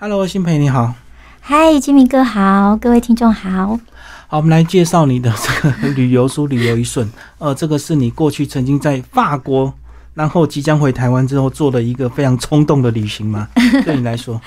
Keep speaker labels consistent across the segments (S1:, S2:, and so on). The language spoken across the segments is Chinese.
S1: Hello，新培你好。
S2: 嗨，金明哥好，各位听众好。
S1: 好，我们来介绍你的这个旅游书《旅游一瞬》。呃，这个是你过去曾经在法国，然后即将回台湾之后做的一个非常冲动的旅行吗？对你来说，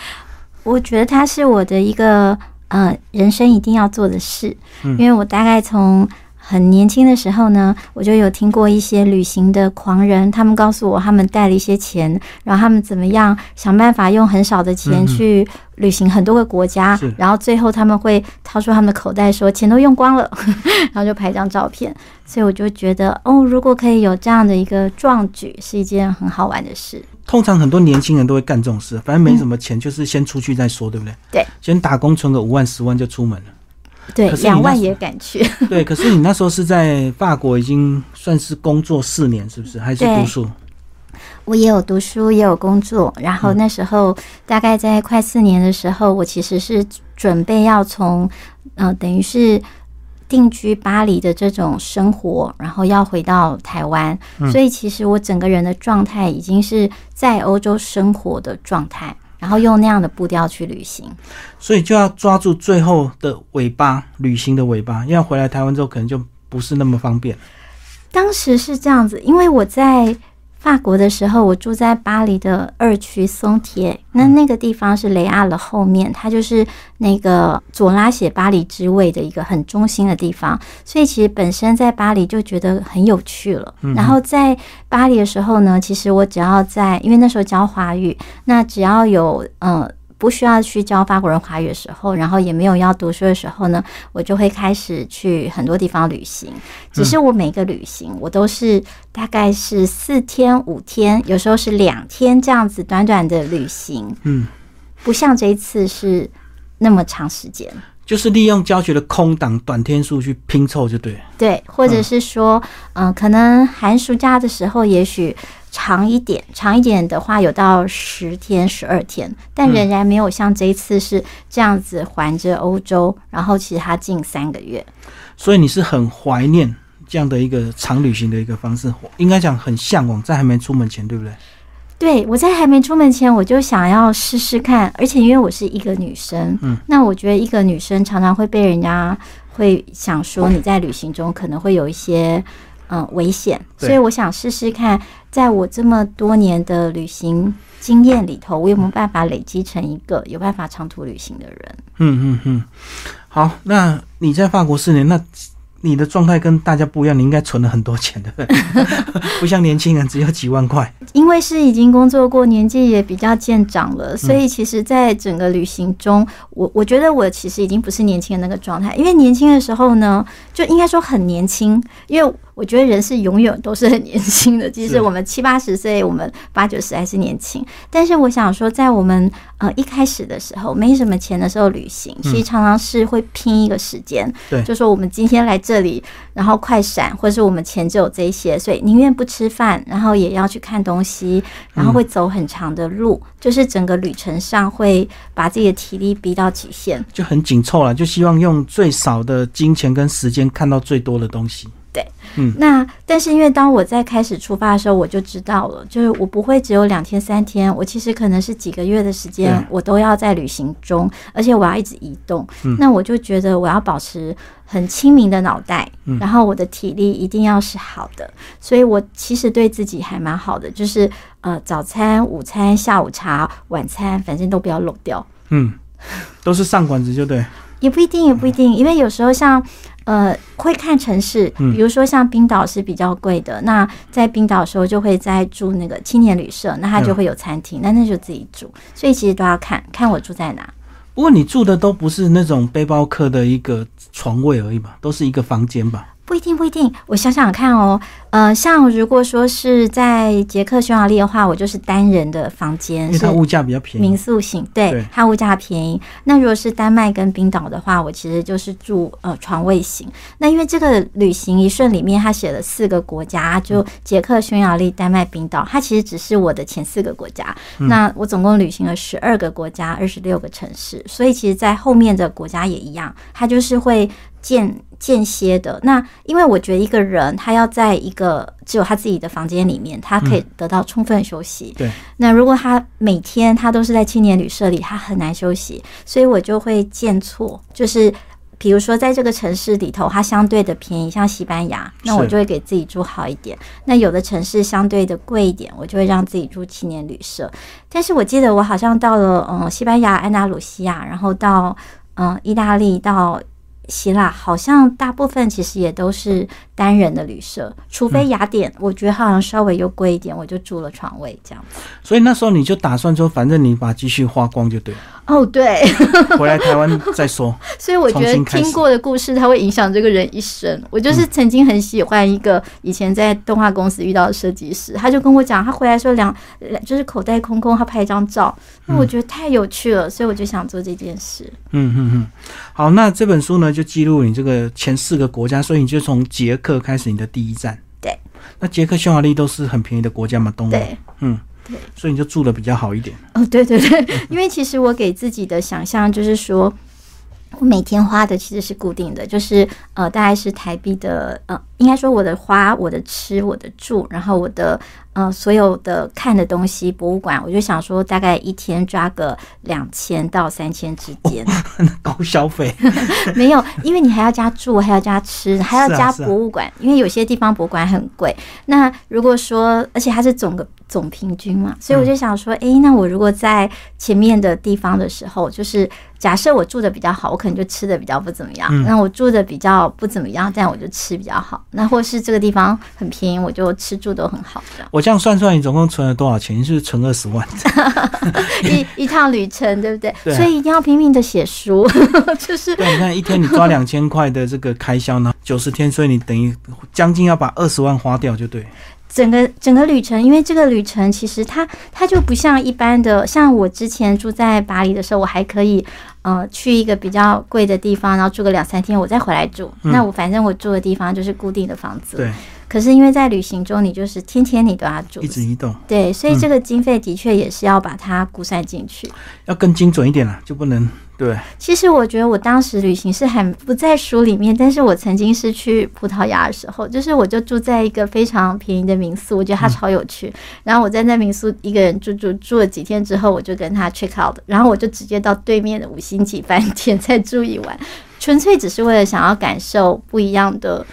S2: 我觉得它是我的一个呃人生一定要做的事，因为我大概从。很年轻的时候呢，我就有听过一些旅行的狂人，他们告诉我他们带了一些钱，然后他们怎么样想办法用很少的钱去旅行很多个国家，然后最后他们会掏出他们的口袋说钱都用光了，然后就拍张照片。所以我就觉得哦，如果可以有这样的一个壮举，是一件很好玩的事。
S1: 通常很多年轻人都会干这种事，反正没什么钱，就是先出去再说，对不对？
S2: 对，
S1: 先打工存个五万十万就出门了。
S2: 对，两万也敢去。
S1: 对，可是你那时候是在法国，已经算是工作四年，是不是？还是读书？
S2: 我也有读书，也有工作。然后那时候大概在快四年的时候，我其实是准备要从呃，等于是定居巴黎的这种生活，然后要回到台湾。所以其实我整个人的状态已经是在欧洲生活的状态。然后用那样的步调去旅行，
S1: 所以就要抓住最后的尾巴，旅行的尾巴。要回来台湾之后，可能就不是那么方便。
S2: 当时是这样子，因为我在。法国的时候，我住在巴黎的二区松铁，那那个地方是雷阿勒后面，它就是那个左拉写巴黎之味的一个很中心的地方，所以其实本身在巴黎就觉得很有趣了。然后在巴黎的时候呢，其实我只要在，因为那时候教华语，那只要有嗯。不需要去教法国人华语的时候，然后也没有要读书的时候呢，我就会开始去很多地方旅行。只是我每个旅行，我都是大概是四天五天，有时候是两天这样子短短的旅行。嗯，不像这一次是那么长时间。
S1: 就是利用教学的空档短天数去拼凑，就对。
S2: 对，或者是说，嗯，可能寒暑假的时候，也许。长一点，长一点的话有到十天、十二天，但仍然没有像这一次是这样子环着欧洲，然后其实它近三个月。
S1: 所以你是很怀念这样的一个长旅行的一个方式，应该讲很向往，在还没出门前，对不对？
S2: 对，我在还没出门前，我就想要试试看，而且因为我是一个女生，嗯，那我觉得一个女生常常会被人家会想说你在旅行中可能会有一些。嗯，危险，所以我想试试看，在我这么多年的旅行经验里头，我有没有办法累积成一个有办法长途旅行的人？
S1: 嗯嗯嗯，好，那你在法国四年，那。你的状态跟大家不一样，你应该存了很多钱的，不像年轻人只有几万块。
S2: 因为是已经工作过，年纪也比较渐长了，所以其实，在整个旅行中，我我觉得我其实已经不是年轻人那个状态。因为年轻的时候呢，就应该说很年轻，因为我觉得人是永远都是很年轻的，即使我们七八十岁，我们八九十还是年轻。但是我想说，在我们呃一开始的时候，没什么钱的时候旅行，其实常常是会拼一个时间，
S1: 对，
S2: 就说我们今天来。这里，然后快闪，或者是我们钱就有这些，所以宁愿不吃饭，然后也要去看东西，然后会走很长的路，就是整个旅程上会把自己的体力逼到极限，
S1: 就很紧凑了，就希望用最少的金钱跟时间看到最多的东西。
S2: 对，嗯，那但是因为当我在开始出发的时候，我就知道了，就是我不会只有两天三天，我其实可能是几个月的时间，我都要在旅行中，而且我要一直移动。嗯。那我就觉得我要保持很清明的脑袋，然后我的体力一定要是好的，所以我其实对自己还蛮好的，就是呃，早餐、午餐、下午茶、晚餐，反正都不要漏掉。
S1: 嗯，都是上馆子就对。
S2: 也不一定，也不一定，因为有时候像，呃，会看城市，比如说像冰岛是比较贵的，那在冰岛的时候就会在住那个青年旅社，那它就会有餐厅，那那就自己住，所以其实都要看看我住在哪。
S1: 不过你住的都不是那种背包客的一个床位而已吧，都是一个房间吧。
S2: 不一定，不一定。我想想看哦，呃，像如果说是在捷克匈牙利的话，我就是单人的房间，
S1: 因为它物价比较便宜，
S2: 民宿型，对，它物价便宜。那如果是丹麦跟冰岛的话，我其实就是住呃床位型。那因为这个旅行一顺里面，它写了四个国家，就捷克、匈牙利、丹麦、冰岛，它其实只是我的前四个国家。那我总共旅行了十二个国家，二十六个城市，所以其实，在后面的国家也一样，它就是会。间间歇的。那因为我觉得一个人他要在一个只有他自己的房间里面，他可以得到充分休息。
S1: 对，
S2: 那如果他每天他都是在青年旅社里，他很难休息，所以我就会见错，就是。比如说，在这个城市里头，它相对的便宜，像西班牙，那我就会给自己住好一点。那有的城市相对的贵一点，我就会让自己住青年旅社。但是我记得我好像到了嗯西班牙安达鲁西亚，然后到嗯意大利到。希腊好像大部分其实也都是单人的旅社，除非雅典，我觉得好像稍微又贵一点，我就住了床位这样子。
S1: 所以那时候你就打算说，反正你把积蓄花光就对了。
S2: 哦，对，
S1: 回来台湾再说。
S2: 所以我觉得听过的故事，它会影响这个人一生。我就是曾经很喜欢一个以前在动画公司遇到的设计师，他就跟我讲，他回来说两就是口袋空空，他拍一张照，那我觉得太有趣了，所以我就想做这件事。
S1: 嗯嗯嗯，好，那这本书呢？就记录你这个前四个国家，所以你就从捷克开始你的第一站。
S2: 对，
S1: 那捷克、匈牙利都是很便宜的国家嘛，东欧。
S2: 对，
S1: 嗯，
S2: 对，
S1: 所以你就住的比较好一点。
S2: 哦，对对对，因为其实我给自己的想象就是说。我每天花的其实是固定的，就是呃，大概是台币的呃，应该说我的花、我的吃、我的住，然后我的呃所有的看的东西，博物馆，我就想说大概一天抓个两千到三千之间，
S1: 高消费
S2: 没有，因为你还要加住，还要加吃，还要加博物馆，因为有些地方博物馆很贵。那如果说，而且它是总个总平均嘛，所以我就想说，哎，那我如果在前面的地方的时候，就是。假设我住的比较好，我可能就吃的比较不怎么样。那我住的比较不怎么样，这样我就吃比较好。那或是这个地方很便宜，我就吃住都很好。这样
S1: 我这样算算，你总共存了多少钱？是存二十万？
S2: 一一趟旅程，对不对？所以一定要拼命的写书，就是
S1: 对。你看一天你抓两千块的这个开销呢，九十天，所以你等于将近要把二十万花掉，就对。
S2: 整个整个旅程，因为这个旅程其实它它就不像一般的，像我之前住在巴黎的时候，我还可以呃去一个比较贵的地方，然后住个两三天，我再回来住。那我反正我住的地方就是固定的房子。
S1: 对。
S2: 可是因为在旅行中，你就是天天你都要住，
S1: 一直移动。
S2: 对，所以这个经费的确也是要把它估算进去，
S1: 要更精准一点了，就不能。对，
S2: 其实我觉得我当时旅行是很不在书里面，但是我曾经是去葡萄牙的时候，就是我就住在一个非常便宜的民宿，我觉得它超有趣。然后我在那民宿一个人住住住了几天之后，我就跟他 check out，然后我就直接到对面的五星级饭店再住一晚，纯粹只是为了想要感受不一样的，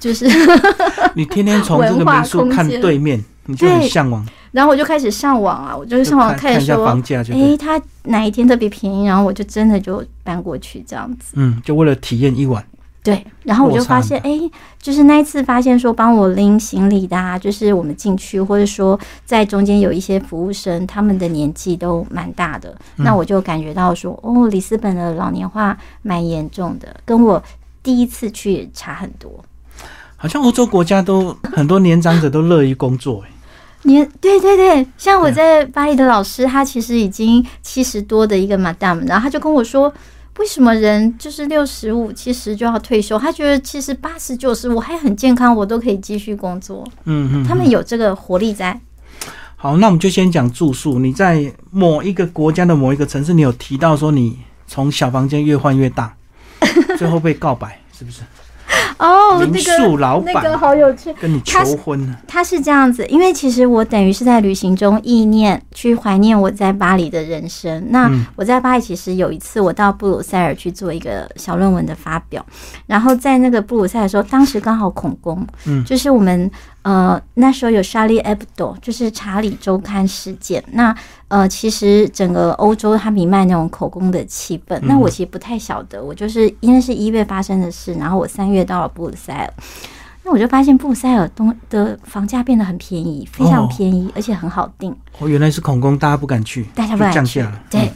S2: 就是
S1: 你天天从这个民宿看对面，你就很向往。
S2: 然后我就开始上网啊，我就上网
S1: 看
S2: 说，
S1: 哎，
S2: 他哪一天特别便宜，然后我就真的就搬过去这样子。
S1: 嗯，就为了体验一晚。
S2: 对，然后我就发现，哎，就是那一次发现说帮我拎行李的，啊，就是我们进去，或者说在中间有一些服务生，他们的年纪都蛮大的，那我就感觉到说，哦，里斯本的老年化蛮严重的，跟我第一次去差很多。
S1: 好像欧洲国家都很多年长者都乐于工作，哎。
S2: 你对对对，像我在巴黎的老师，他其实已经七十多的一个 madam，然后他就跟我说，为什么人就是六十五、七十就要退休？他觉得其实八十九十我还很健康，我都可以继续工作。
S1: 嗯嗯，
S2: 他们有这个活力在。
S1: 好，那我们就先讲住宿。你在某一个国家的某一个城市，你有提到说你从小房间越换越大，最后被告白，是不是？
S2: 哦，
S1: 民宿老板
S2: 那个好有趣，
S1: 跟你求婚
S2: 他是这样子，因为其实我等于是在旅行中意念去怀念我在巴黎的人生。那我在巴黎其实有一次我到布鲁塞尔去做一个小论文的发表，然后在那个布鲁塞尔的时候，当时刚好恐攻，嗯，就是我们。呃，那时候有《Charlie Hebdo》，就是《查理周刊》事件。那呃，其实整个欧洲它弥漫那种口供的气氛。那我其实不太晓得，我就是因为是一月发生的事，然后我三月到了布鲁塞尔，那我就发现布鲁塞尔东的房价变得很便宜，非常便宜，而且很好定。
S1: 哦，原来是恐攻，大家不敢去，
S2: 大家不敢
S1: 去。
S2: 对，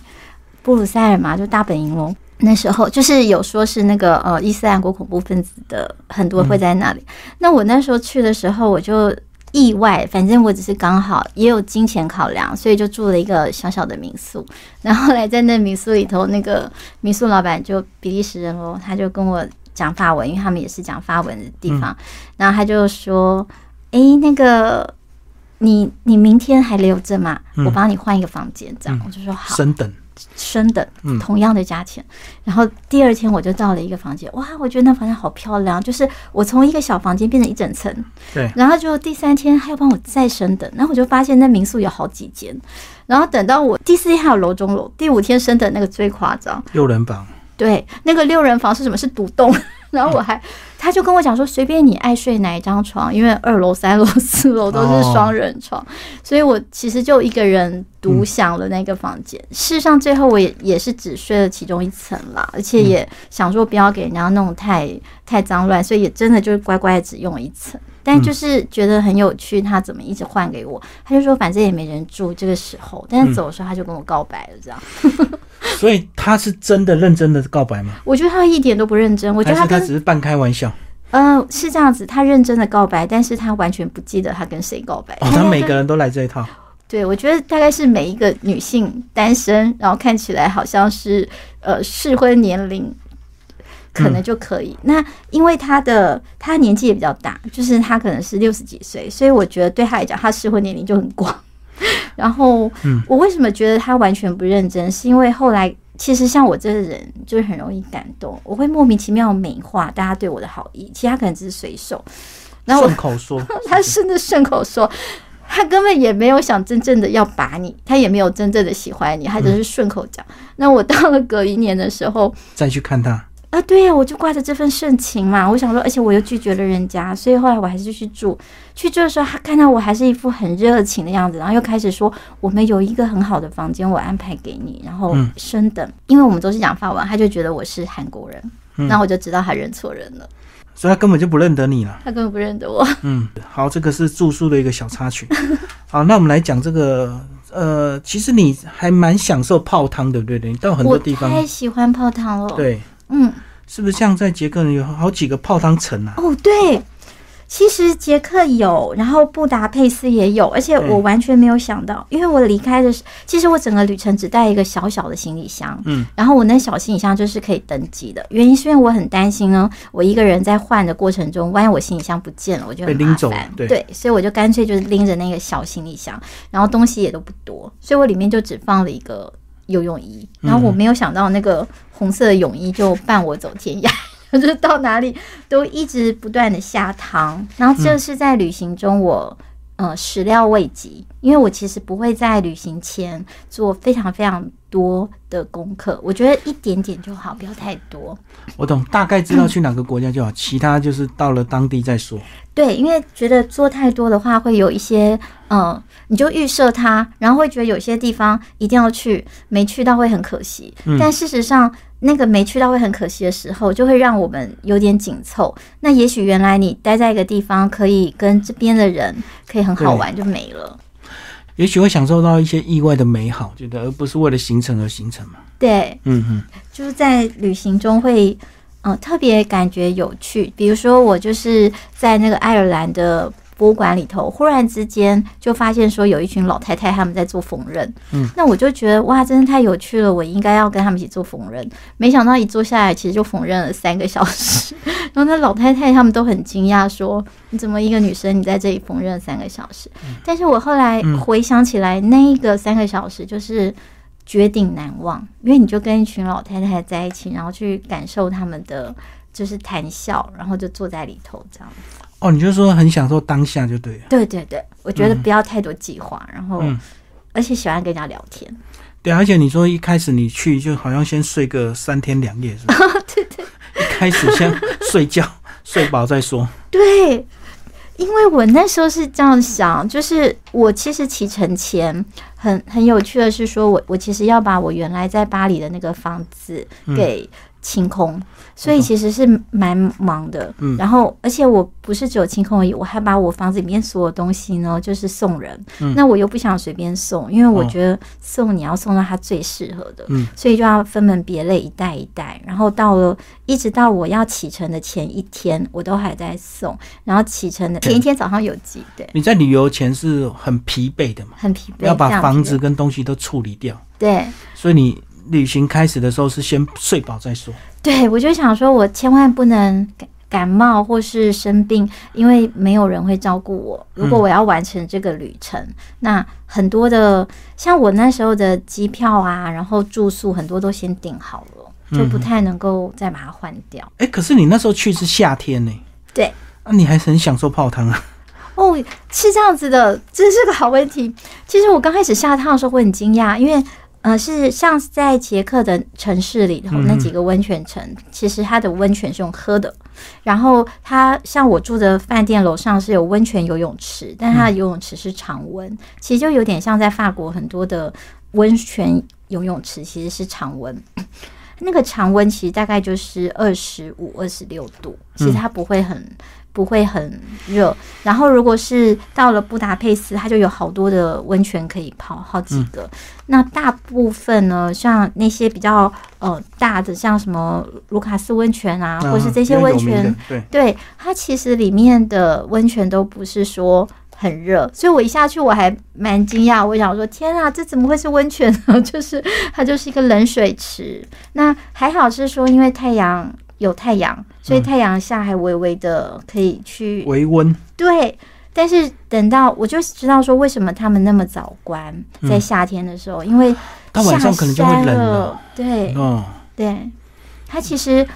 S2: 布鲁塞尔嘛，就大本营喽。那时候就是有说是那个呃伊斯兰国恐怖分子的很多会在那里。那我那时候去的时候，我就意外，反正我只是刚好也有金钱考量，所以就住了一个小小的民宿。然后来在那民宿里头，那个民宿老板就比利时人哦，他就跟我讲法文，因为他们也是讲法文的地方。然后他就说：“哎，那个你你明天还留着吗？我帮你换一个房间。”这样我就说好。
S1: 升等。
S2: 升等
S1: 嗯，
S2: 同样的价钱。然后第二天我就到了一个房间，哇，我觉得那房间好漂亮，就是我从一个小房间变成一整层。
S1: 对，
S2: 然后就第三天他又帮我再升等，然后我就发现那民宿有好几间。然后等到我第四天还有楼中楼，第五天升等那个最夸张，
S1: 六人房，
S2: 对，那个六人房是什么？是独栋。然后我还，他就跟我讲说，随便你爱睡哪一张床，因为二楼、三楼、四楼都是双人床，所以我其实就一个人独享了那个房间。事实上，最后我也也是只睡了其中一层啦，而且也想说不要给人家弄太太脏乱，所以也真的就是乖乖只用一层。但就是觉得很有趣，他怎么一直换给我？他就说反正也没人住这个时候，但是走的时候他就跟我告白了，这样。
S1: 所以他是真的认真的告白吗？
S2: 我觉得他一点都不认真，我觉得他
S1: 他只是半开玩笑？
S2: 呃，是这样子，他认真的告白，但是他完全不记得他跟谁告白。
S1: 哦，他每个人都来这一套。
S2: 对我觉得大概是每一个女性单身，然后看起来好像是呃适婚年龄，可能就可以。那因为他的他年纪也比较大，就是他可能是六十几岁，所以我觉得对他来讲，他适婚年龄就很广。然后，
S1: 嗯
S2: 我为什么觉得他完全不认真？是因为后来其实像我这个人就是很容易感动，我会莫名其妙美化大家对我的好意，其他可能只是随手。然后我
S1: 顺口说，
S2: 他甚至顺口说，他根本也没有想真正的要把你，他也没有真正的喜欢你，他只是顺口讲。那我到了隔一年的时候，
S1: 再去看他，
S2: 啊，对呀、我就挂着这份盛情嘛，我想说，而且我又拒绝了人家，所以后来我还是去住。去住的时候，他看到我还是一副很热情的样子，然后又开始说，我们有一个很好的房间，我安排给你，然后
S1: 嗯
S2: 升等，因为我们都是讲法文，他就觉得我是韩国人，
S1: 嗯
S2: 然后我就知道他认错人了，
S1: 所以他根本就不认得你了。
S2: 他根本不认得我。
S1: 嗯，好，这个是住宿的一个小插曲。好，那我们来讲这个，呃，其实你还蛮享受泡汤，对不对？你到很多地方，
S2: 太喜欢泡汤了，，
S1: 对，
S2: 嗯。
S1: 是不是像在捷克有好几个泡汤城啊？
S2: 哦，对，其实捷克有，然后布达佩斯也有，而且我完全没有想到，因为我离开的时，其实我整个旅程只带一个小小的行李箱，
S1: 嗯，
S2: 然后我那小行李箱就是可以登机的。原因是因为我很担心呢，我一个人在换的过程中，万一我行李箱不见了，我就很
S1: 被拎走
S2: 麻烦。
S1: 对
S2: 所以我就干脆就是拎着那个小行李箱，然后东西也都不多，所以我里面就只放了一个游泳衣，然后我没有想到那个红色的泳衣就伴我走天涯。就是到哪里都一直不断的下汤，然后这是在旅行中我、呃始料未及，因为我其实不会在旅行前做非常非常多的功课，我觉得一点点就好，不要太多。
S1: 我懂，大概知道去哪个国家就好，其他就是到了当地再说。
S2: 对，因为觉得做太多的话，会有一些嗯，你就预设它，然后会觉得有些地方一定要去，没去到会很可惜。
S1: 嗯
S2: 但事实上，那个没去到会很可惜的时候，就会让我们有点紧凑。那也许原来你待在一个地方，可以跟这边的人可以很好玩，就没了。
S1: 也许会享受到一些意外的美好，觉得而不是为了行程而行程嘛。
S2: 对，
S1: 嗯嗯，
S2: 就是在旅行中会，嗯、特别感觉有趣。比如说，我就是在那个爱尔兰的博物馆里头，忽然之间就发现说有一群老太太他们在做缝纫，
S1: 嗯，
S2: 那我就觉得哇，真的太有趣了，我应该要跟他们一起做缝纫。没想到一坐下来，其实就缝纫了三个小时。然后那老太太他们都很惊讶，说你怎么一个女生你在这里缝纫三个小时？但是我后来
S1: 嗯
S2: 回想起来，那一个三个小时就是。绝顶难忘，因为你就跟一群老太太在一起，然后去感受他们的就是谈笑，然后就坐在里头这样。
S1: 哦，你就说很享受当下就对了。
S2: 对对对，我觉得不要太多计划，然后、
S1: 嗯，
S2: 而且喜欢跟人家聊天。
S1: 对啊，而且你说一开始你去就好像先睡个三天两夜，是吧？
S2: 对对
S1: 一开始先睡觉，睡饱再说。
S2: 对，因为我那时候是这样想，就是我其实启程前很很有趣的是说，我我其实要把我原来在巴黎的那个房子
S1: 嗯
S2: 给清空，所以其实是蛮忙的。
S1: 嗯。
S2: 然后而且我不是只有清空而已，我还把我房子里面所有东西呢，就是送人。
S1: 嗯。
S2: 那我又不想随便送，因为我
S1: 哦
S2: 觉得送你要送到他最适合的。
S1: 嗯。
S2: 所以就要分门别类，一袋一袋，然后到了一直到我要启程的前一天，我都还在送，然后启程的前一天早上有寄，对，
S1: 你在旅游前是很疲惫的嘛，
S2: 很疲惫，
S1: 要把房子跟东西都处理掉，
S2: 对。
S1: 所以你旅行开始的时候是先睡饱再说。
S2: 对，我就想说，我千万不能感感冒或是生病，因为没有人会照顾我。如果我要完成这个旅程，那很多的像我那时候的机票啊，然后住宿很多都先订好了，就不太能够再把它换掉。
S1: 哎，可是你那时候去是夏天呢？
S2: 对，
S1: 那你还很享受泡汤啊？
S2: 哦，是这样子的，这是个好问题。其实我刚开始下趟的时候会很惊讶，因为。呃，是像在捷克的城市里头那几个温泉城，其实它的温泉是用喝的。然后它像我住的饭店楼上是有温泉游泳池，但它的游泳池是常温，其实就有点像在法国很多的温泉游泳池其实是常温。那个常温其实大概就是二十五、二十六度，其实它不会很。不会很热，然后如果是到了布达佩斯，它就有好多的温泉可以泡，好几个。那大部分呢，像那些比较呃大的，像什么卢卡斯温泉啊，或是这些温泉，
S1: 对，
S2: 对，它其实里面的温泉都不是说很热，所以我一下去我还蛮惊讶，我想说天啊，这怎么会是温泉呢？就是它就是一个冷水池。那还好是说，因为太阳。有太阳，所以太阳下还微微的可以去
S1: 微温。
S2: 对，但是等到我就知道说，为什么他们那么早关，在夏天的时候，因为
S1: 它晚上可能就会冷了。
S2: 对，哦，对，它其实，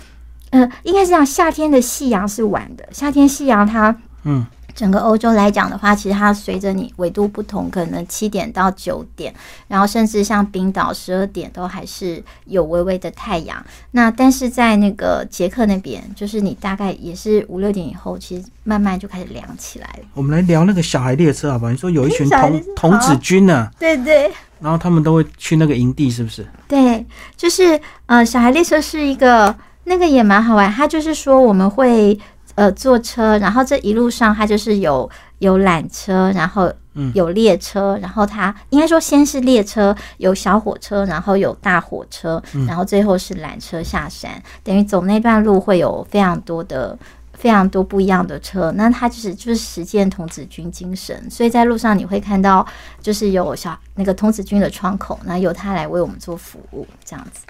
S2: 呃，应该是这样夏天的夕阳是晚的，夏天夕阳它，嗯。整个欧洲来讲的话，其实它随着你纬度不同，可能七点到九点，然后甚至像冰岛十二点都还是有微微的太阳。那但是在那个捷克那边，就是你大概也是五六点以后，其实慢慢就开始凉起来了。
S1: 我们来聊那个小孩列车好不好？你说有一群童童子军呢？
S2: 对对。
S1: 然后他们都会去那个营地，是不是？
S2: 对，就是呃，小孩列车是一个那个也蛮好玩。它就是说我们会。呃，坐车，然后这一路上它就是有有缆车，然后有列车，然后它应该说先是列车，有小火车，然后有大火车，然后最后是缆车下山，等于走那段路会有非常多的非常多不一样的车。那它就是就是实践童子军精神，所以在路上你会看到就是有小那个童子军的窗口，那由他来为我们做服务，这样子。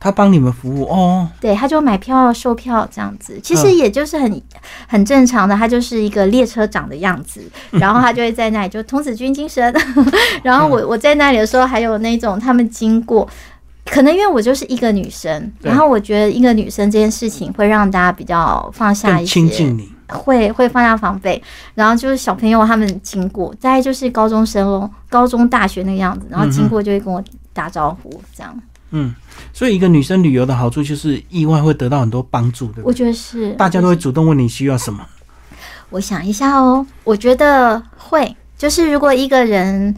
S1: 他帮你们服务哦，
S2: 对，他就买票、售票这样子，其实也就是很很正常的，他就是一个列车长的样子，然后他就会在那里就童子军精神，然后我我在那里的时候，还有那种他们经过，可能因为我就是一个女生，然后我觉得一个女生这件事情会让大家比较放下一些，
S1: 亲近你，
S2: 会会放下防备，然后就是小朋友他们经过，大概就是高中生哦，高中大学那个样子，然后经过就会跟我打招呼这样。
S1: 嗯，所以一个女生旅游的好处就是意外会得到很多帮助的。
S2: 我觉得是，
S1: 大家都会主动问你需要什么。
S2: 我想一下哦，我觉得会，就是如果一个人，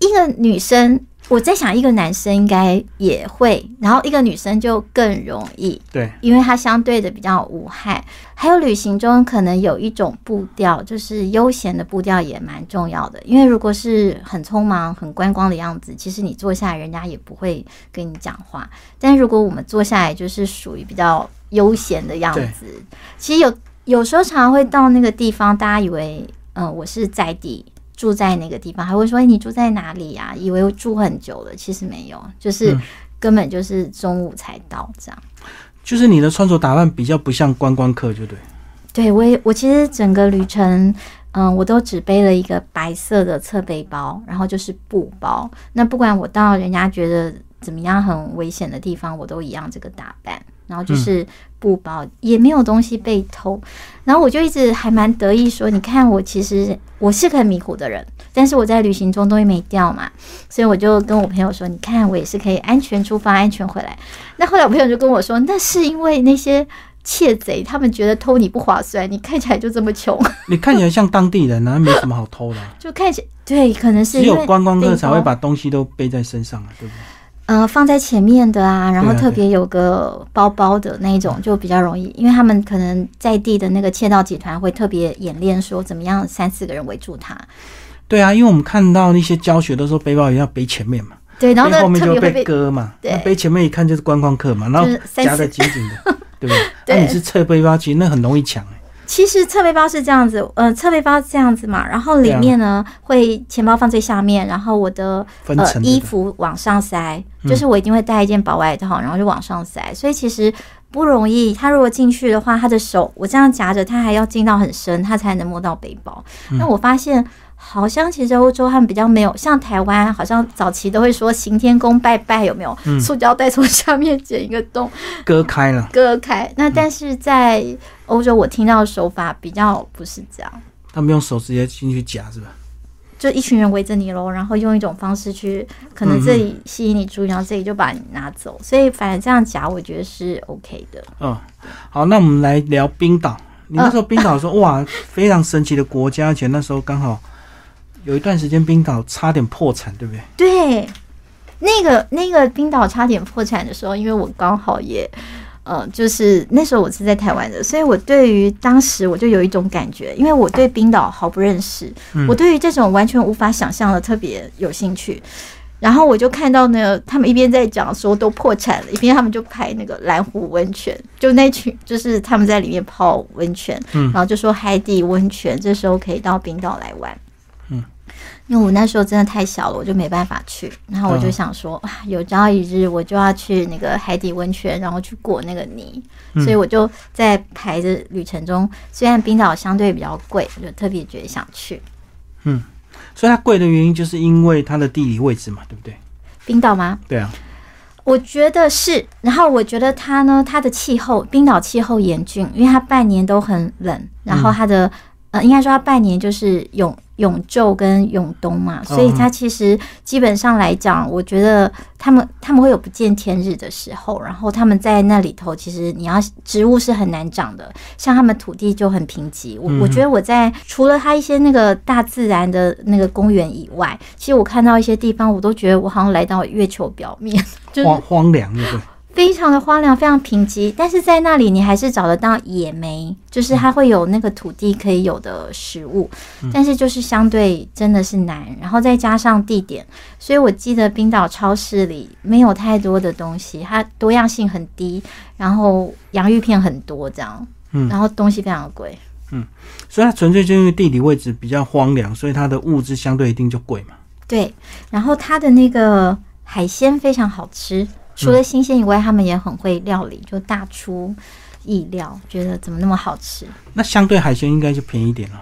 S2: 一个女生。我在想，一个男生应该也会，然后一个女生就更容易，
S1: 对，
S2: 因为它相对的比较无害。还有旅行中可能有一种步调，就是悠闲的步调也蛮重要的。因为如果是很匆忙、很观光的样子，其实你坐下来，人家也不会跟你讲话。但如果我们坐下来，就是属于比较悠闲的样子，其实有有时候常常会到那个地方，大家以为嗯我是在地。住在那个地方，还会说：“哎，你住在哪里呀？”以为住很久了，其实没有，就是根本就是中午才到这样。
S1: 就是你的穿着打扮比较不像观光客，就对。
S2: 对，我也我其实整个旅程，嗯，我都只背了一个白色的侧背包，然后就是布包。那不管我到人家觉得怎么样很危险的地方，我都一样这个打扮。然后就是布包，也没有东西被偷。然后我就一直还蛮得意说：“你看，我其实我是个很迷糊的人，但是我在旅行中东西没掉嘛。”所以我就跟我朋友说：“你看，我也是可以安全出发，安全回来。”那后来我朋友就跟我说：“那是因为那些窃贼他们觉得偷你不划算，你看起来就这么穷。
S1: 你看起来像当地人，啊没什么好偷的。
S2: 就看起来对，可能是
S1: 只有观光客才会把东西都背在身上啊，对不对？”
S2: 呃，放在前面的啊，然后特别有个包包的那种，就比较容易，因为他们可能在地的那个窃盗集团会特别演练，说怎么样三四个人围住他。
S1: 对啊，因为我们看到那些教学的时候背包一定要背前面嘛，
S2: 对，然后
S1: 后面就
S2: 会
S1: 被割嘛，
S2: 对，
S1: 背前面一看就是观光客嘛，然后夹的紧紧的，对不对？那你是侧背包，其实那很容易抢哎。
S2: 其实侧背包是这样子，呃，侧背包是这样子嘛，然后里面呢会钱包放最下面，然后我的呃衣服往上塞，就是我一定会带一件薄外套，然后就往上塞，所以其实不容易。他如果进去的话，他的手我这样夹着，他还要进到很深，他才能摸到背包。那我发现。好像其实欧洲他们比较没有像台湾，好像早期都会说行天宫拜拜有没有？塑胶袋从下面剪一个洞
S1: 割开了，
S2: 割开。那但是在欧洲，我听到的手法比较不是这样，
S1: 他们用手直接进去夹是吧？
S2: 就一群人围着你喽，然后用一种方式去，可能这里吸引你注意，然后这里就把你拿走。所以反正这样夹，我觉得是 OK 的。
S1: 嗯，好，那我们来聊冰岛。你那时候冰岛说 哇，非常神奇的国家，而且那时候刚好有一段时间冰岛差点破产，对不对？
S2: 对，那个那个冰岛差点破产的时候，因为我刚好也，呃，就是那时候我是在台湾的，所以我对于当时我就有一种感觉，因为我对冰岛毫不认识，我对于这种完全无法想象的特别有兴趣。然后我就看到呢他们一边在讲说都破产了，一边他们就拍那个蓝湖温泉，就那群就是他们在里面泡温泉，然后就说海底温泉，这时候可以到冰岛来玩。
S1: 嗯，
S2: 因为我那时候真的太小了，我就没办法去。然后我就想说，哇，有朝一日我就要去那个海底温泉，然后去裹那个泥。所以我就在排的旅程中，虽然冰岛相对比较贵，我就特别觉得想去。
S1: 嗯，所以它贵的原因就是因为它的地理位置嘛，对不对？
S2: 冰岛吗？
S1: 对啊，
S2: 我觉得是。然后我觉得它呢，它的气候，冰岛气候严峻，因为它半年都很冷。然后它的，呃，应该说它半年就是永永昼跟永冬嘛，所以它其实基本上来讲，我觉得他们他们会有不见天日的时候。然后他们在那里头，其实你要植物是很难长的，像他们土地就很贫瘠。我我觉得我在除了它一些那个大自然的那个公园以外，其实我看到一些地方，我都觉得我好像来到月球表面，就是
S1: 荒荒凉，对不对？
S2: 非常的荒凉，非常贫瘠，但是在那里你还是找得到野莓，就是它会有那个土地可以有的食物，但是就是相对真的是难，然后再加上地点，所以我记得冰岛超市里没有太多的东西，它多样性很低，然后洋芋片很多这样，
S1: 嗯。
S2: 然后东西非常贵，嗯，
S1: 所以它纯粹就因为地理位置比较荒凉，所以它的物质相对一定就贵嘛。
S2: 对，然后它的那个海鲜非常好吃，除了新鲜以外，他们也很会料理，就大出意料，觉得怎么那么好吃。
S1: 那相对海鲜应该就便宜一点了，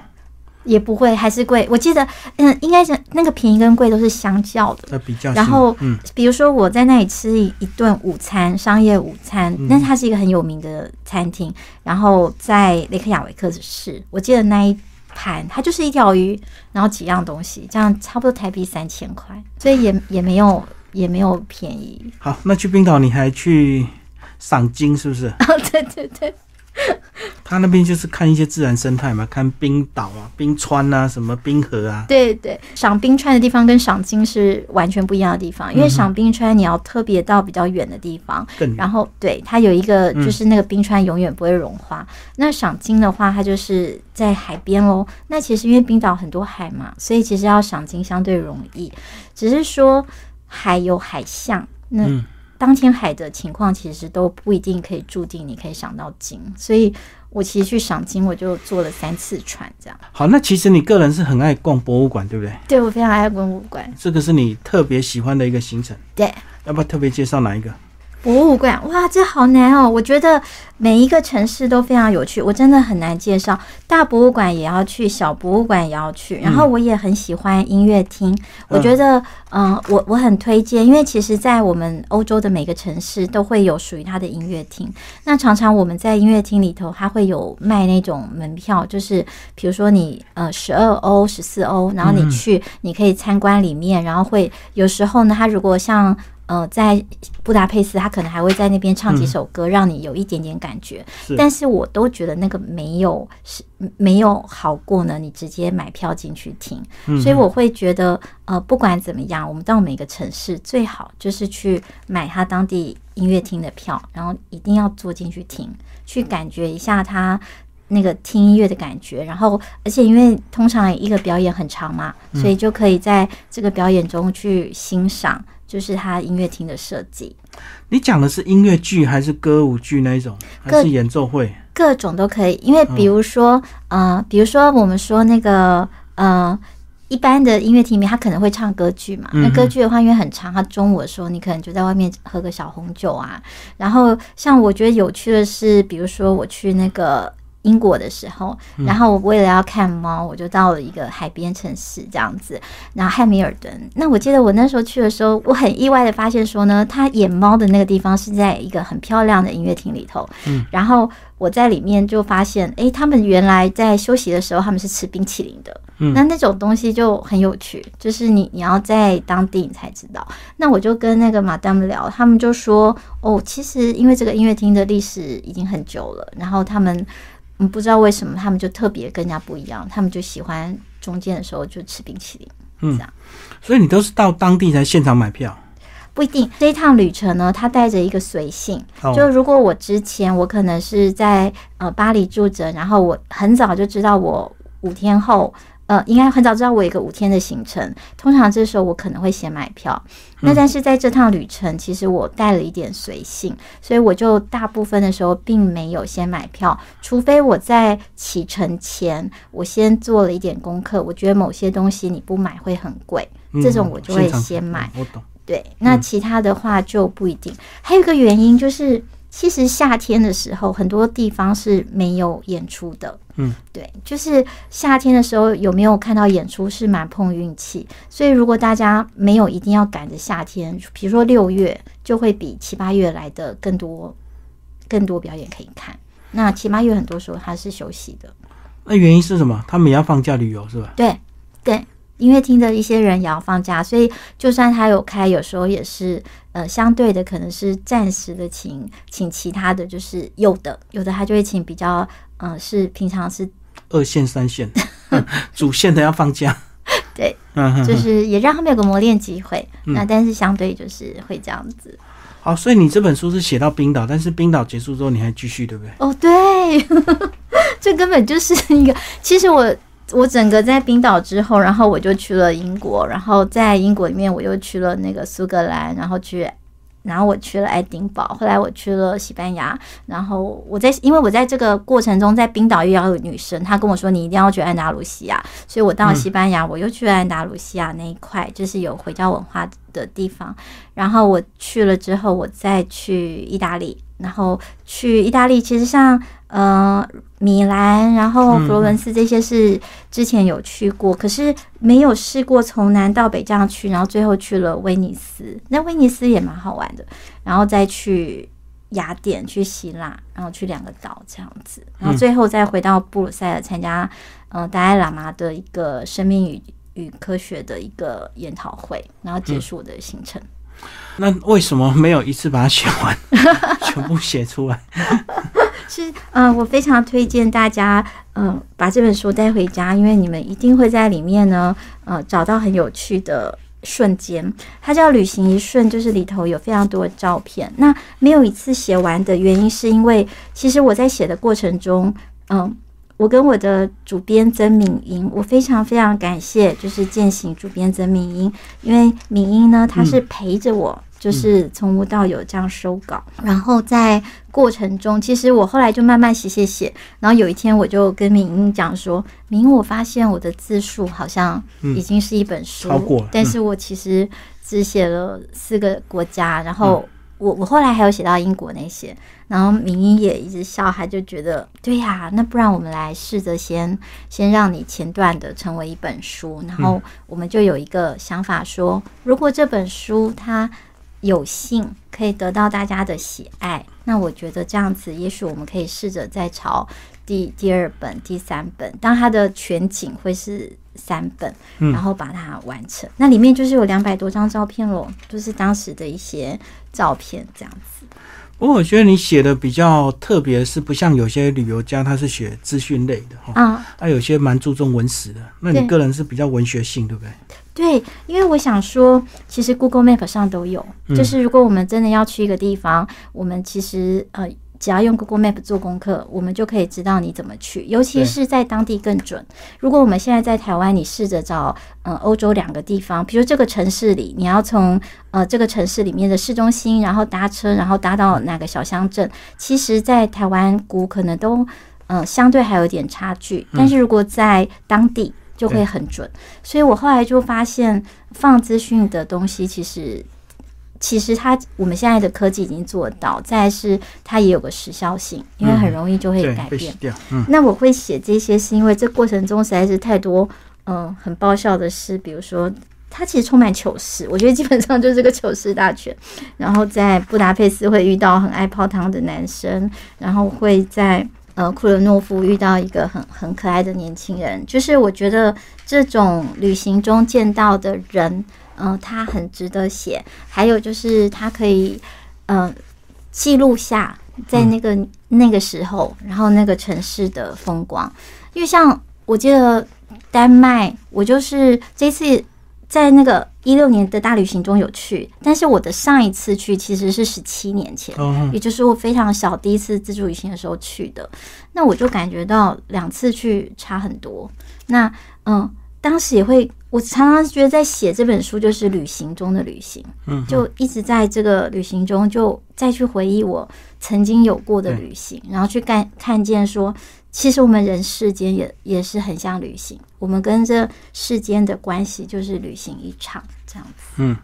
S2: 也不会，还是贵。我记得，嗯，应该是那个便宜跟贵都是相较的。
S1: 那比较
S2: 然后
S1: 嗯
S2: 比如说我在那里吃一一顿午餐，商业午餐，
S1: 嗯
S2: 但是它是一个很有名的餐厅，然后在雷克雅维克市，我记得那一盘它就是一条鱼，然后几样东西，这样差不多台币三千块，所以也也没有也没有便宜。
S1: 好。那去冰岛你还去赏鲸是不是？
S2: 哦，对对对，
S1: 他那边就是看一些自然生态嘛，看冰岛啊、冰川啊、什么冰河啊。
S2: 对对，赏冰川的地方跟赏金是完全不一样的地方，因为赏冰川你要特别到比较远的地方，然后对它有一个就是那个冰川永远不会融化。那赏金的话，它就是在海边喽。那其实因为冰岛很多海嘛，所以其实要赏金相对容易，只是说海有海象，那
S1: 嗯
S2: 当天海的情况其实都不一定可以注定你可以赏到鲸，所以我其实去赏鲸我就坐了三次船这样。
S1: 好，那其实你个人是很爱逛博物馆，对不对？
S2: 对我非常爱博物馆，
S1: 这个是你特别喜欢的一个行程，
S2: 对。
S1: 要不要特别介绍哪一个？
S2: 博物馆，哇，这好难哦！我觉得每一个城市都非常有趣，我真的很难介绍。大博物馆也要去，小博物馆也要去。然后我也很喜欢音乐厅，我觉得，嗯、我我很推荐，因为其实，在我们欧洲的每个城市都会有属于它的音乐厅。那常常我们在音乐厅里头，它会有卖那种门票，就是比如说你呃十二欧、十四欧，然后你去，你可以参观里面，然后会有时候呢，它如果像呃，在布达佩斯，他可能还会在那边唱几首歌，让你有一点点感觉。
S1: 是
S2: 但是我都觉得那个没有是没有好过呢，你直接买票进去听。
S1: 嗯
S2: 所以我会觉得，呃，不管怎么样，我们到每个城市最好就是去买他当地音乐厅的票，然后一定要坐进去听，去感觉一下他。那个听音乐的感觉，然后而且因为通常一个表演很长嘛，所以就可以在这个表演中去欣赏，就是他音乐厅的设计。
S1: 你讲的是音乐剧还是歌舞剧那一种，还是演奏会？
S2: 各种都可以，因为比如说，呃，比如说我们说那个，呃，一般的音乐厅里面，他可能会唱歌剧嘛。那歌剧的话，因为很长，他中午的时候，你可能就在外面喝个小红酒啊。然后，像我觉得有趣的是，比如说我去那个。英国的时候，然后我为了要看猫，我就到了一个海边城市这样子，然后汉密尔顿。那我记得我那时候去的时候，我很意外的发现说呢，他演猫的那个地方是在一个很漂亮的音乐厅里头。嗯，然后我在里面就发现，哎，他们原来在休息的时候，他们是吃冰淇淋的。嗯，那那种东西就很有趣，就是你你要在当地你才知道。那我就跟那个马丹姆聊，他们就说，哦，其实因为这个音乐厅的历史已经很久了，然后他们。嗯，不知道为什么他们就特别跟人家不一样，他们就喜欢中间的时候就吃冰淇淋，嗯，这样。
S1: 所以你都是到当地才现场买票？
S2: 不一定。这一趟旅程呢，它带着一个随性，就如果我之前我可能是在呃巴黎住着，然后我很早就知道我五天后。呃，应该很早知道我有一个五天的行程，通常这时候我可能会先买票。那但是在这趟旅程，其实我带了一点随性，所以我就大部分的时候并没有先买票，除非我在启程前我先做了一点功课，我觉得某些东西你不买会很贵，这种我就会先买。
S1: 我懂。
S2: 对，那其他的话就不一定。还有一个原因就是。其实夏天的时候，很多地方是没有演出的。嗯，对，就是夏天的时候有没有看到演出是蛮碰运气。所以如果大家没有一定要赶着夏天，比如说六月，就会比七八月来的更多更多表演可以看。那七八月很多时候它是休息的。
S1: 那原因是什么？他们也要放假旅游是吧？
S2: 对，对。音乐厅的一些人也要放假，所以就算他有开，有时候也是呃相对的，可能是暂时的请请其他的，就是有的有的他就会请比较嗯是平常是
S1: 二线三线 主线的要放假，
S2: 对，就是也让他们有个磨练机会。那但是相对就是会这样子。
S1: 好，所以你这本书是写到冰岛，但是冰岛结束之后你还继续对不对？
S2: 哦，对，这根本就是一个，其实我。我整个在冰岛之后，然后我就去了英国，然后在英国里面我又去了那个苏格兰，然后去，然后我去了爱丁堡，后来我去了西班牙，然后我在，因为我在这个过程中在冰岛遇到有女生，她跟我说你一定要去安达卢西亚，所以我到了西班牙，我又去了安达卢西亚那一块，就是有回教文化的地方，然后我去了之后，我再去意大利。然后去意大利，其实像呃米兰，然后佛罗伦斯这些是之前有去过，可是没有试过从南到北这样去，然后最后去了威尼斯，那威尼斯也蛮好玩的，然后再去雅典，去希腊，然后去两个岛这样子，然后最后再回到布鲁塞尔参加呃达赖喇嘛的一个生命与与科学的一个研讨会，然后结束我的行程。
S1: 那为什么没有一次把它写完，全部写出来？
S2: 是，呃，我非常推荐大家，嗯，把这本书带回家，因为你们一定会在里面呢，呃，找到很有趣的瞬间。它叫《旅行一瞬》，就是里头有非常多的照片。那没有一次写完的原因，是因为其实我在写的过程中，嗯。我跟我的主编曾敏英，我非常非常感谢，就是践行主编曾敏英，因为敏英呢，她是陪着我，就是从无到有这样收稿，然后在过程中，其实我后来就慢慢写写写，然后有一天我就跟敏英讲说，敏英，我发现我的字数好像已经是一本书，但是我其实只写了四个国家，然后。我我后来还有写到英国那些，然后明英也一直笑，他就觉得对呀，那不然我们来试着先先让你前段的成为一本书，然后我们就有一个想法说，如果这本书它有幸可以得到大家的喜爱，那我觉得这样子，也许我们可以试着再朝第第二本、第三本，当它的全景会是。三本，然后把它完成。那里面就是有两百多张照片咯，就是当时的一些照片这样子。
S1: 不过我觉得你写的比较特别，是不像有些旅游家他是写资讯类的哈，啊，他有些蛮注重文史的。那你个人是比较文学性，对不对？
S2: 对，因为我想说，其实 Google Map 上都有，就是如果我们真的要去一个地方，我们其实呃。只要用 Google Map 做功课，我们就可以知道你怎么去，尤其是在当地更准。如果我们现在在台湾，你试着找嗯欧洲两个地方，比如这个城市里，你要从呃这个城市里面的市中心，然后搭车，然后搭到哪个小乡镇，其实，在台湾估可能都呃相对还有点差距，但是如果在当地就会很准。所以我后来就发现，放资讯的东西其实。其实它我们现在的科技已经做到，再是它也有个时效性，因为很容易就会改变。
S1: 嗯，
S2: 那我会写这些，是因为这过程中实在是太多嗯很爆笑的事，比如说它其实充满糗事，我觉得基本上就是个糗事大全。然后在布达佩斯会遇到很爱泡汤的男生，然后会在呃库伦诺夫遇到一个很很可爱的年轻人，就是我觉得这种旅行中见到的人。嗯，它很值得写。还有就是，它可以呃记录下在那个那个时候，然后那个城市的风光。因为像我记得丹麦，我就是这次在那个一六年的大旅行中有去，但是我的上一次去其实是十七年前，也就是我非常小第一次自助旅行的时候去的。那我就感觉到两次去差很多。那嗯，当时也会。我常常觉得在写这本书就是旅行中的旅行，
S1: 嗯，
S2: 就一直在这个旅行中，就再去回忆我曾经有过的旅行，然后去看看见说，其实我们人世间也也是很像旅行，我们跟这世间的关系就是旅行一场这样子。
S1: 嗯，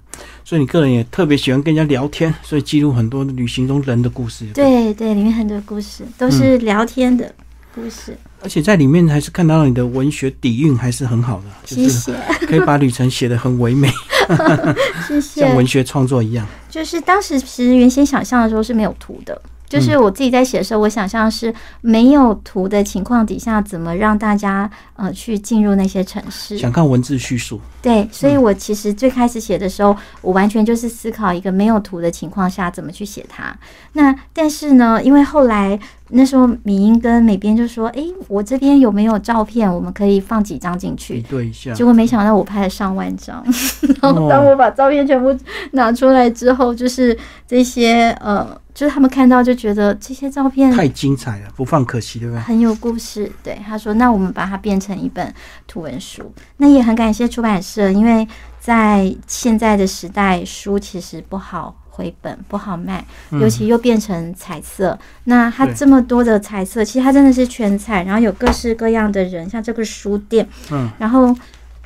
S1: 所以你个人也特别喜欢跟人家聊天，所以记录很多旅行中人的故事。
S2: 对对，里面很多故事都是聊天的故事。
S1: 而且在里面还是看到你的文学底蕴还是很好的，
S2: 谢谢，
S1: 可以把旅程写得很唯美，
S2: 谢谢，
S1: 像文学创作一样。
S2: 就是当时其实原先想象的时候是没有图的。就是我自己在写的时候，我想象是没有图的情况底下，怎么让大家呃去进入那些城市？
S1: 想看文字叙述。
S2: 对，所以我其实最开始写的时候，我完全就是思考一个没有图的情况下怎么去写它。那但是呢，因为后来那时候米英跟美编就说：“哎，我这边有没有照片？我们可以放几张进去
S1: 对一下。”
S2: 结果没想到我拍了上万张，然后当我把照片全部拿出来之后，就是这些呃。就是他们看到就觉得这些照片
S1: 太精彩了，不放可惜，对不对？
S2: 很有故事。对，他说：“那我们把它变成一本图文书。”那也很感谢出版社，因为在现在的时代，书其实不好回本，不好卖，尤其又变成彩色。那它这么多的彩色，其实它真的是全彩，然后有各式各样的人，像这个书店，
S1: 嗯，
S2: 然后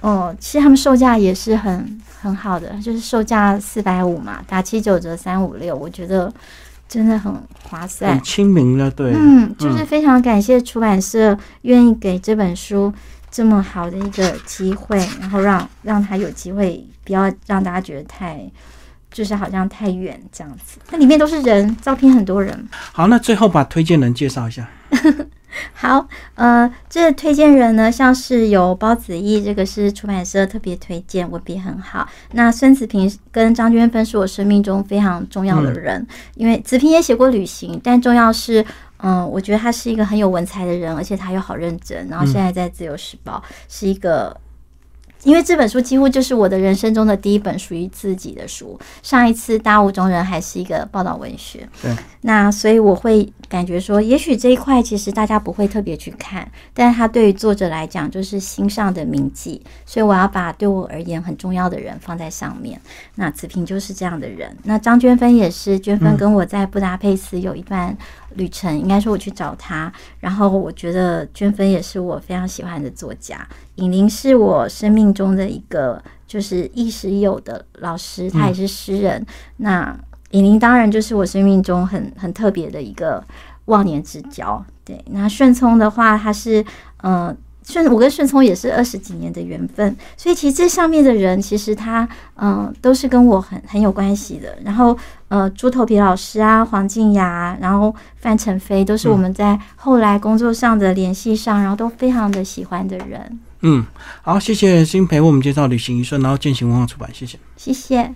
S2: 哦，其实他们售价也是很很好的，就是售价四百五嘛，打七九折三五六，我觉得。真的很划算，
S1: 很亲民了，对，
S2: 嗯，就是非常感谢出版社愿意给这本书这么好的一个机会，然后让让他有机会，不要让大家觉得太，就是好像太远这样子。那里面都是人，照片很多人。
S1: 好，那最后把推荐人介绍一下。
S2: 好，呃，这推荐人呢，像是有包子义，这个是出版社特别推荐，文笔很好。那孙子平跟张娟芬是我生命中非常重要的人，因为子平也写过旅行，但重要是，嗯，我觉得他是一个很有文采的人，而且他又好认真。然后现在在自由时报是一个。因为这本书几乎就是我的人生中的第一本属于自己的书。上一次《大雾中人》还是一个报道文学，
S1: 对。
S2: 那所以我会感觉说，也许这一块其实大家不会特别去看，但是它对于作者来讲就是心上的铭记。所以我要把对我而言很重要的人放在上面。那子平就是这样的人。那张娟芬也是，娟芬跟我在布达佩斯有一段。旅程应该说我去找他，然后我觉得娟芬也是我非常喜欢的作家，尹玲是我生命中的一个就是亦时有的老师，他也是诗人。那尹玲当然就是我生命中很很特别的一个忘年之交。对，那顺聪的话，他是嗯。顺，我跟顺聪也是二十几年的缘分，所以其实这上面的人，其实他嗯都是跟我很很有关系的。然后呃，猪头皮老师啊，黄静雅，然后范丞飞，都是我们在后来工作上的联系上，然后都非常的喜欢的人。
S1: 嗯，好，谢谢新培为我们介绍旅行一瞬，然后践行文化出版，谢谢，
S2: 谢谢。